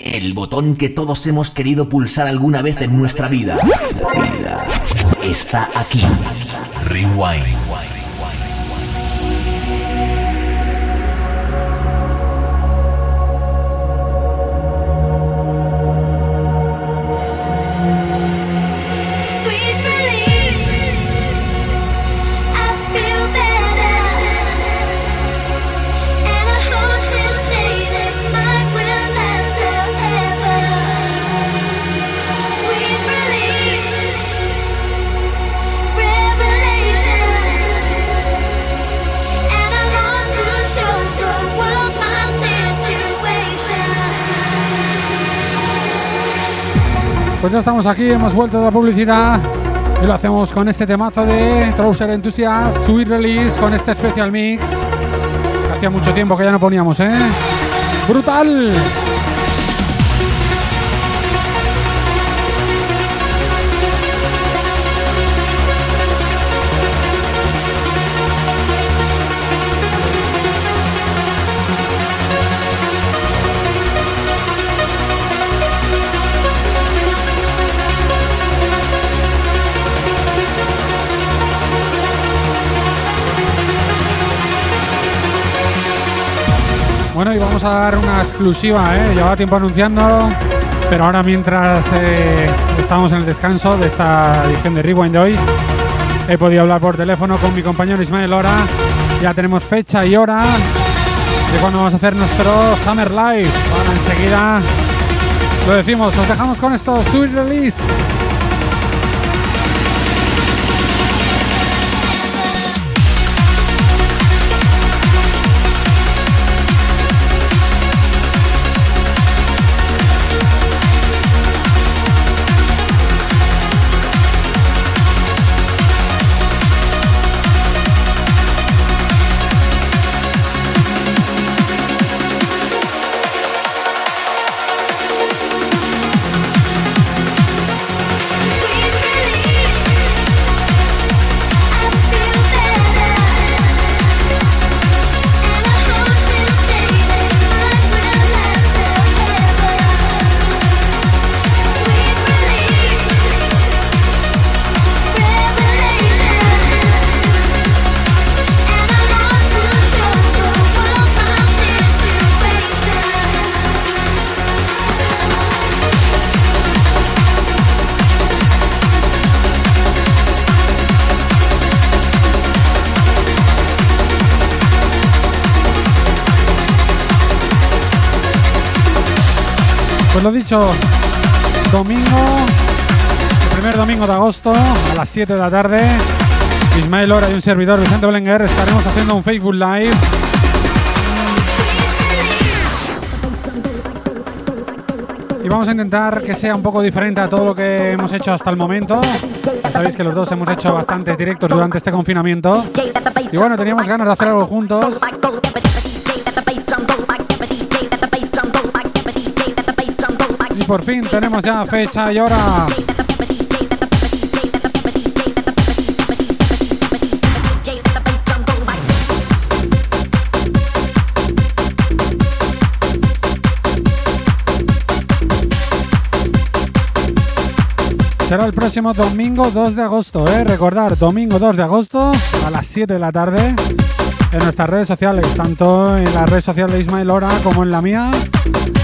El botón que todos hemos querido pulsar alguna vez en nuestra vida. está aquí. Rewind. Pues ya estamos aquí, hemos vuelto de la publicidad y lo hacemos con este temazo de Trouser Enthusiast, Sweet Release, con este special mix. Hacía mucho tiempo que ya no poníamos, ¿eh? ¡Brutal! Vamos a dar una exclusiva, ¿eh? Llevaba tiempo anunciando, pero ahora mientras eh, estamos en el descanso de esta edición de Rewind de hoy, he podido hablar por teléfono con mi compañero Ismael Lora. Ya tenemos fecha y hora de cuando vamos a hacer nuestro Summer Live. Bueno, enseguida lo decimos, os dejamos con esto, Sweet Release. Domingo, el primer domingo de agosto a las 7 de la tarde, Ismael Lora y un servidor Vicente Belenguer estaremos haciendo un Facebook Live. Y vamos a intentar que sea un poco diferente a todo lo que hemos hecho hasta el momento. Ya sabéis que los dos hemos hecho bastantes directos durante este confinamiento. Y bueno, teníamos ganas de hacer algo juntos. Por fin tenemos ya fecha y hora. Será el próximo domingo 2 de agosto, ¿eh? Recordar, domingo 2 de agosto a las 7 de la tarde en nuestras redes sociales, tanto en la red social de Ismael Lora como en la mía.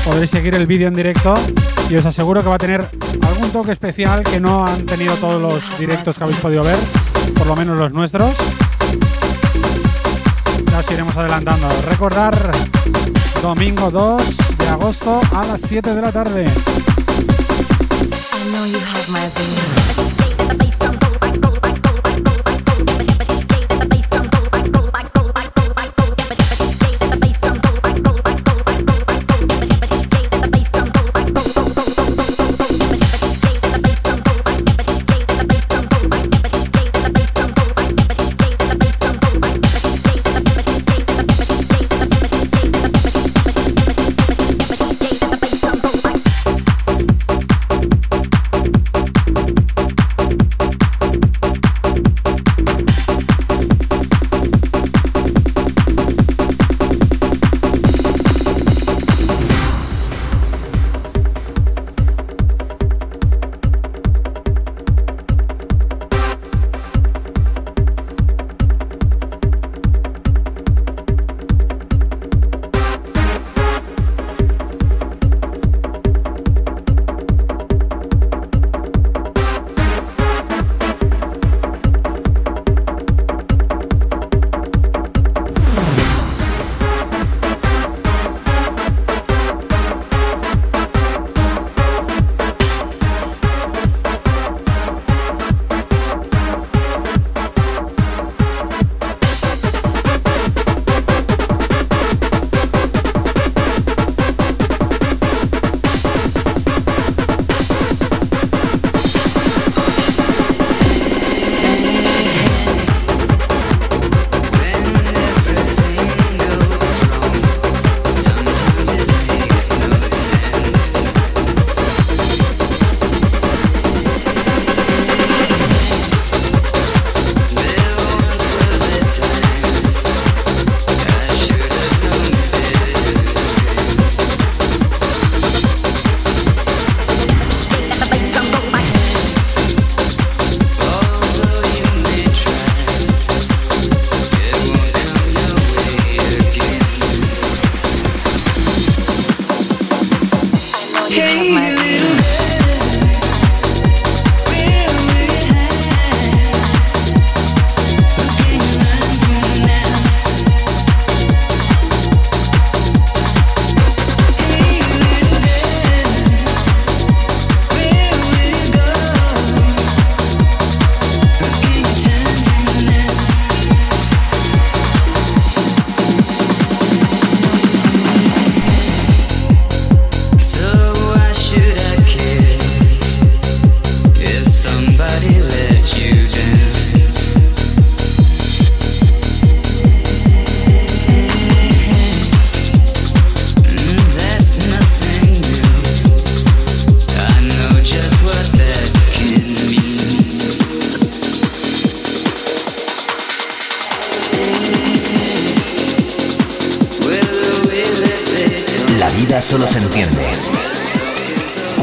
Podréis seguir el vídeo en directo y os aseguro que va a tener algún toque especial que no han tenido todos los directos que habéis podido ver, por lo menos los nuestros. Ya os iremos adelantando. Recordar, domingo 2 de agosto a las 7 de la tarde.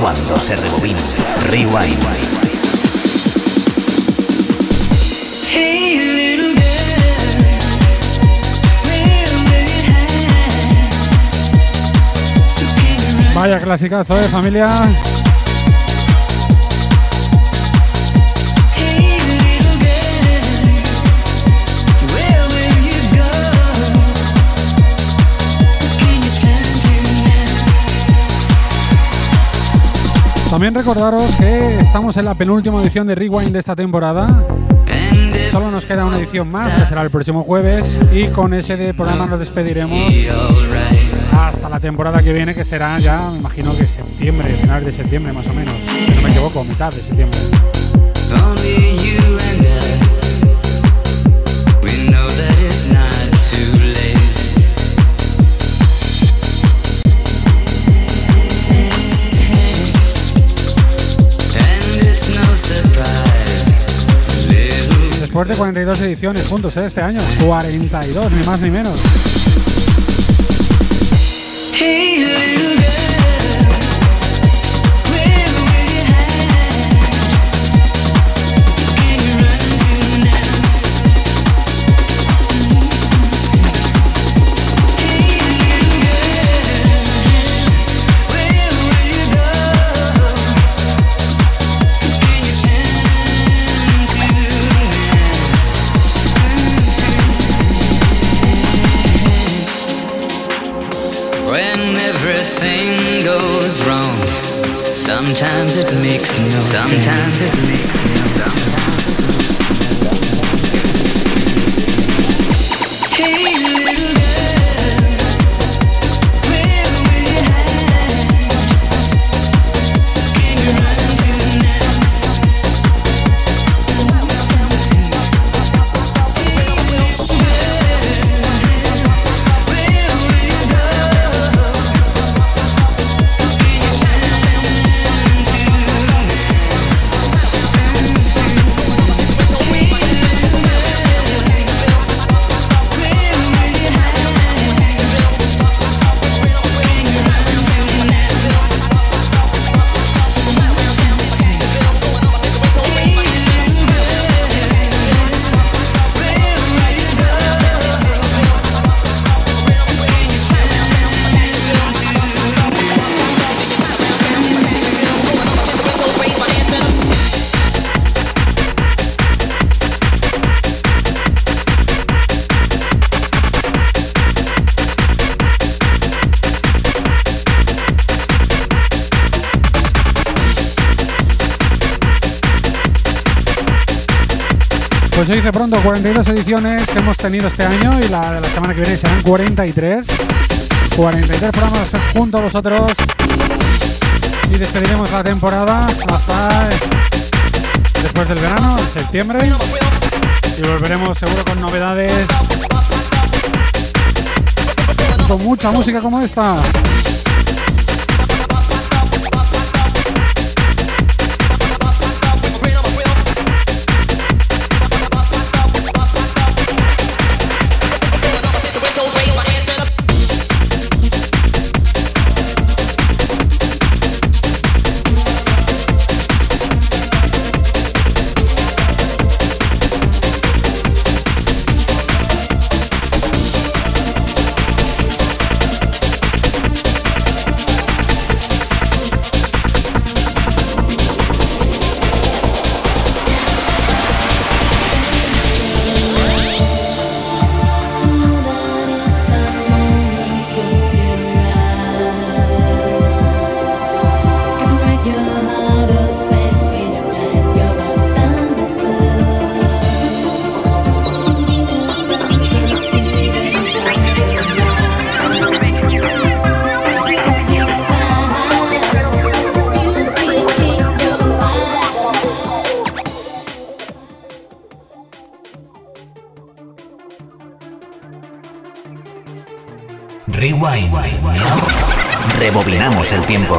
Cuando se rebobina. Rewind. Vaya clasicazo, ¿eh, familia? También recordaros que estamos en la penúltima edición de Rewind de esta temporada. Solo nos queda una edición más, que será el próximo jueves. Y con ese de programa nos despediremos hasta la temporada que viene, que será ya, me imagino que septiembre, finales de septiembre más o menos. Si no me equivoco, mitad de septiembre. De 42 ediciones juntos ¿eh? este año. 42, ni más ni menos. Sometimes it makes no Sometimes it makes Hey, Pues se dice pronto, 42 ediciones que hemos tenido este año y la de la semana que viene serán 43. 43 programas junto a vosotros. Y despediremos la temporada hasta después del verano, en septiembre. Y volveremos seguro con novedades. Con mucha música como esta. Rebobinamos el tiempo.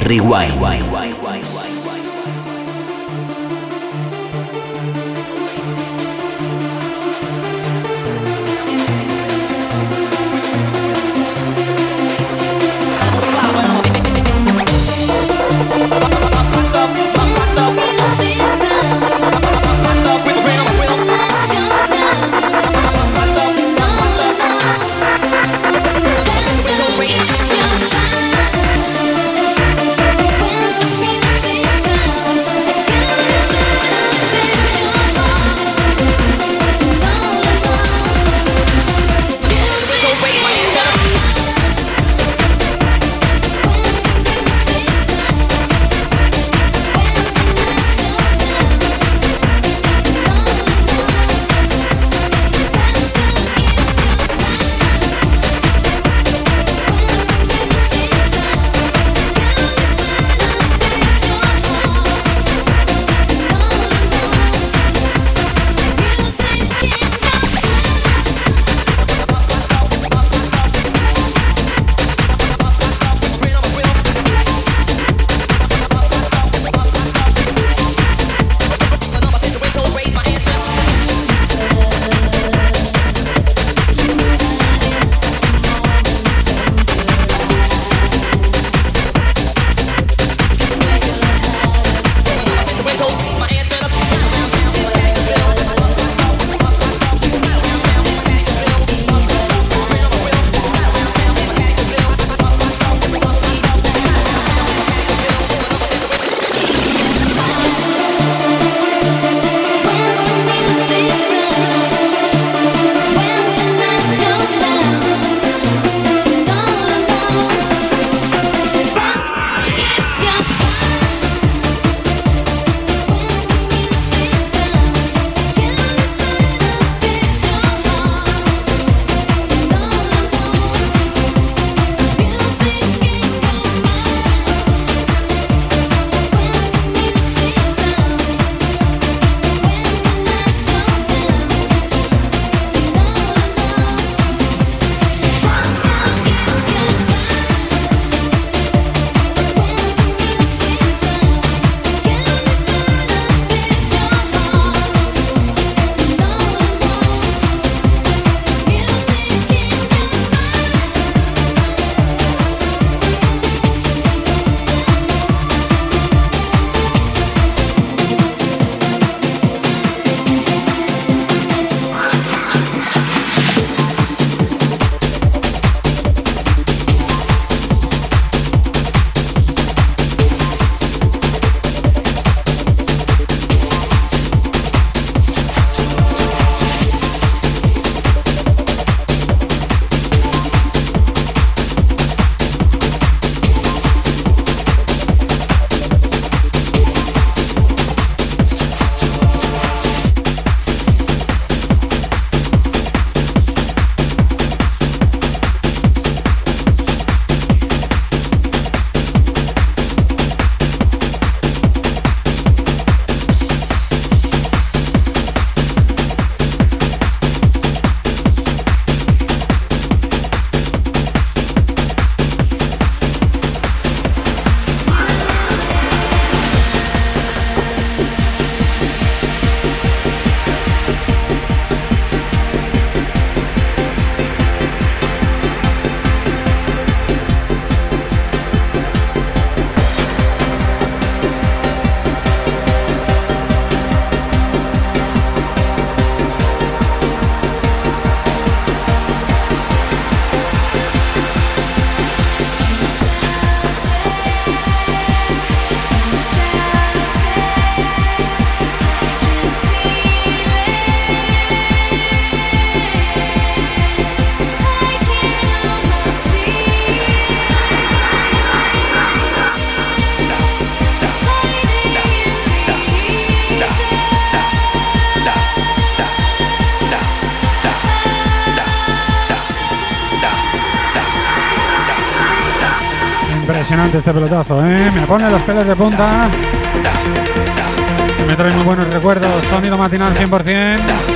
Rewind. Impresionante este pelotazo, ¿eh? Me pone los pelos de punta. Me trae muy buenos recuerdos. Sonido matinal 100%.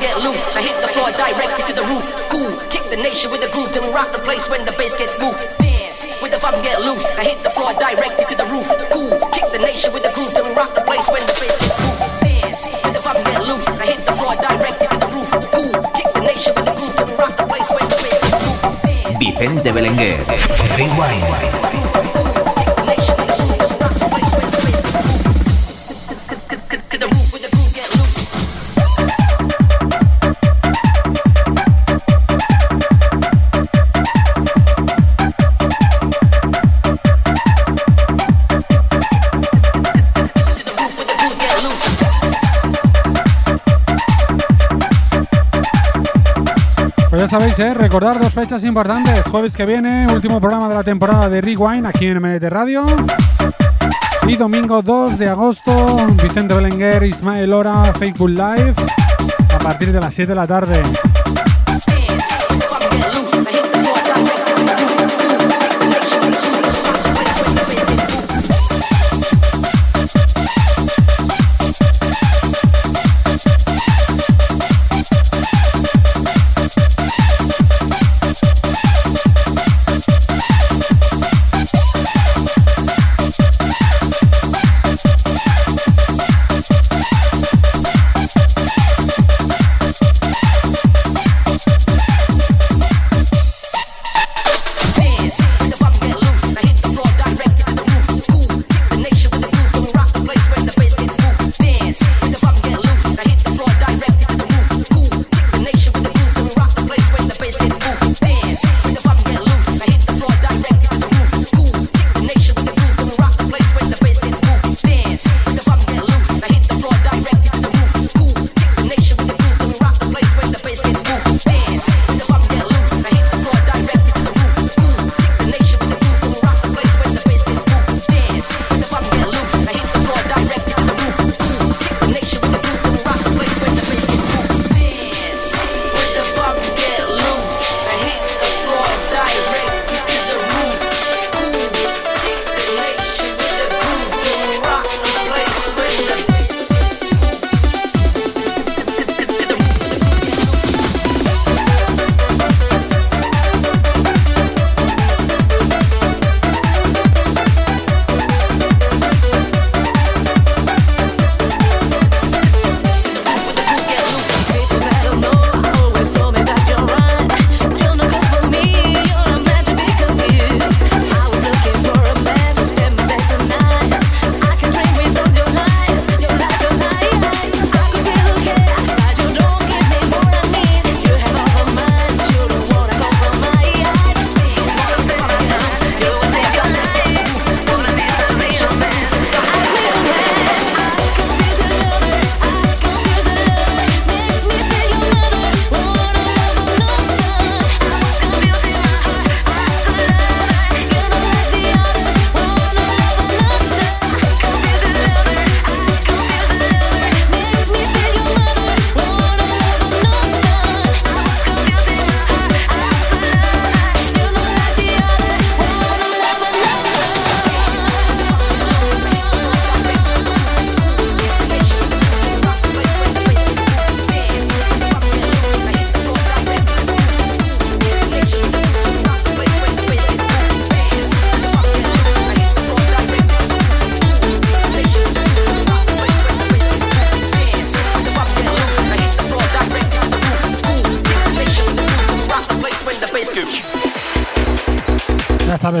Get loose. I hit the floor directly to the roof. Cool, kick the nation with the groove, then rock the place when the bass gets moved. Dance with the vibes get loose. I hit the floor directly to the roof. Cool, kick the nation with the groove, then rock the place when the bass gets moved. Dance with the vibes get loose. I hit the floor directly to the roof. Cool, kick the nation with the groove, then rock the place when the bass gets moved. Vicente Belenguer. Rewind. Sabéis, ¿eh? recordar dos fechas importantes. Jueves que viene, último programa de la temporada de Rewind aquí en MNT Radio. Y domingo 2 de agosto, Vicente Belenguer, Ismael Ora, Fake Good Live. A partir de las 7 de la tarde.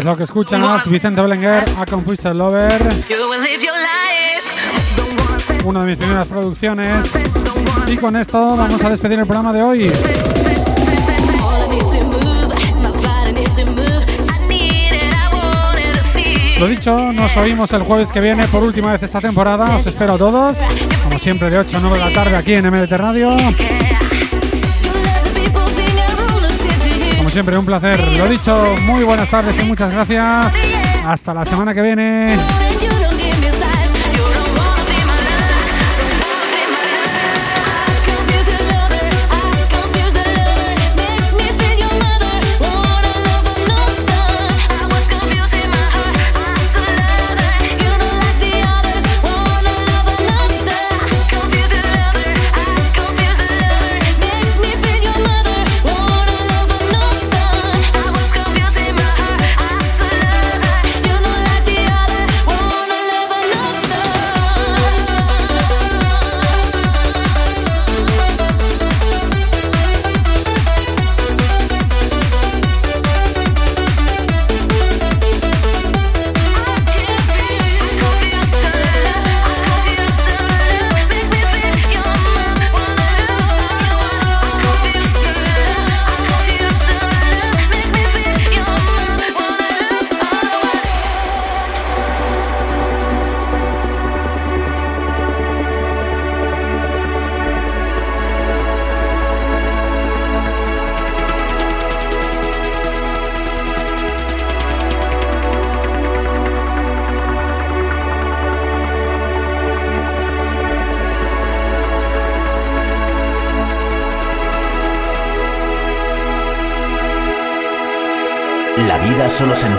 Lo que escuchas. Vicente Belenguer, A Confused Lover. Una de mis primeras producciones. Y con esto vamos a despedir el programa de hoy. Lo dicho, nos oímos el jueves que viene por última vez esta temporada. Os espero a todos, como siempre, de 8 a 9 de la tarde aquí en MDT Radio. Siempre, un placer. Lo dicho, muy buenas tardes y muchas gracias. Hasta la semana que viene. La vida